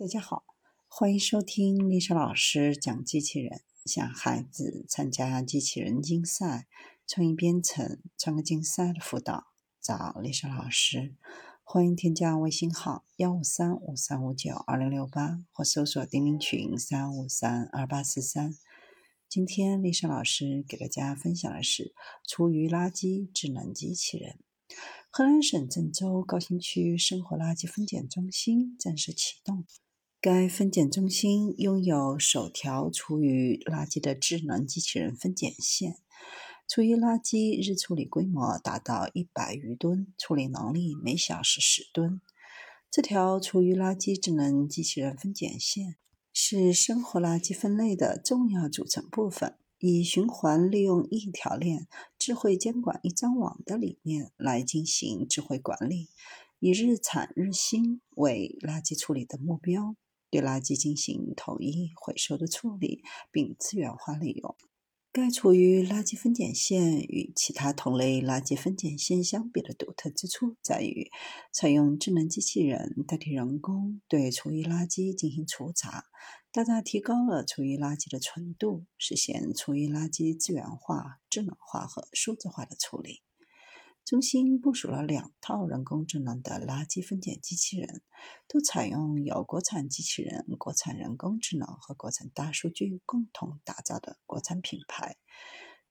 大家好，欢迎收听丽莎老师讲机器人，向孩子参加机器人竞赛、创意编程、创客竞赛的辅导，找丽莎老师。欢迎添加微信号幺五三五三五九二零六八，或搜索钉钉群三五三二八四三。今天丽莎老师给大家分享的是厨余垃圾智能机器人。河南省郑州高新区生活垃圾分拣中心正式启动。该分拣中心拥有首条厨余垃圾的智能机器人分拣线，厨余垃圾日处理规模达到一百余吨，处理能力每小时十吨。这条厨余垃圾智能机器人分拣线是生活垃圾分类的重要组成部分，以循环利用一条链、智慧监管一张网的理念来进行智慧管理，以日产日新为垃圾处理的目标。对垃圾进行统一回收的处理，并资源化利用。该厨余垃圾分拣线与其他同类垃圾分拣线相比的独特之处在于，采用智能机器人代替人工对厨余垃圾进行除杂，大大提高了厨余垃圾的纯度，实现厨余垃圾资源化、智能化和数字化的处理。中心部署了两套人工智能的垃圾分拣机器人，都采用由国产机器人、国产人工智能和国产大数据共同打造的国产品牌。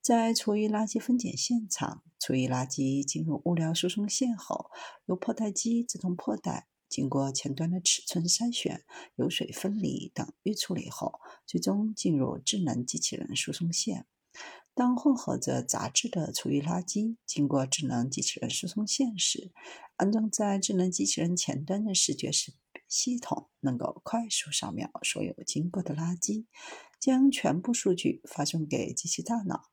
在厨余垃圾分拣现场，厨余垃圾进入物料输送线后，由破袋机自动破袋，经过前端的尺寸筛选、油水分离等预处理后，最终进入智能机器人输送线。当混合着杂质的厨余垃圾经过智能机器人输送线时，安装在智能机器人前端的视觉识别系统能够快速扫描所有经过的垃圾，将全部数据发送给机器大脑。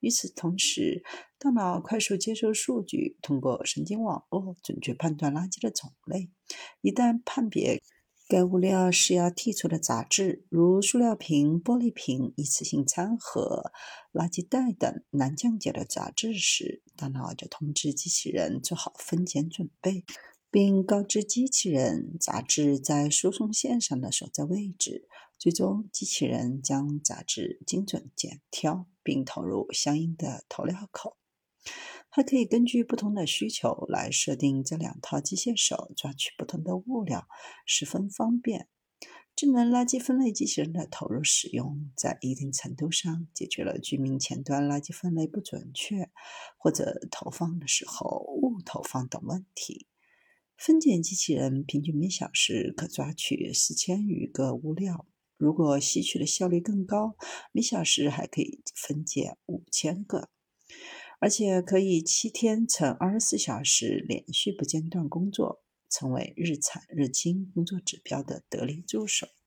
与此同时，大脑快速接收数据，通过神经网络准确判断垃圾的种类。一旦判别，该物料是要剔除的杂质，如塑料瓶、玻璃瓶、一次性餐盒、垃圾袋等难降解的杂质时，大脑就通知机器人做好分拣准备，并告知机器人杂质在输送线上的所在位置。最终，机器人将杂质精准拣挑，并投入相应的投料口。还可以根据不同的需求来设定这两套机械手抓取不同的物料，十分方便。智能垃圾分类机器人的投入使用，在一定程度上解决了居民前端垃圾分类不准确或者投放的时候误投放等问题。分拣机器人平均每小时可抓取四千余个物料，如果吸取的效率更高，每小时还可以分拣五千个。而且可以七天乘二十四小时连续不间断工作，成为日产日清工作指标的得力助手。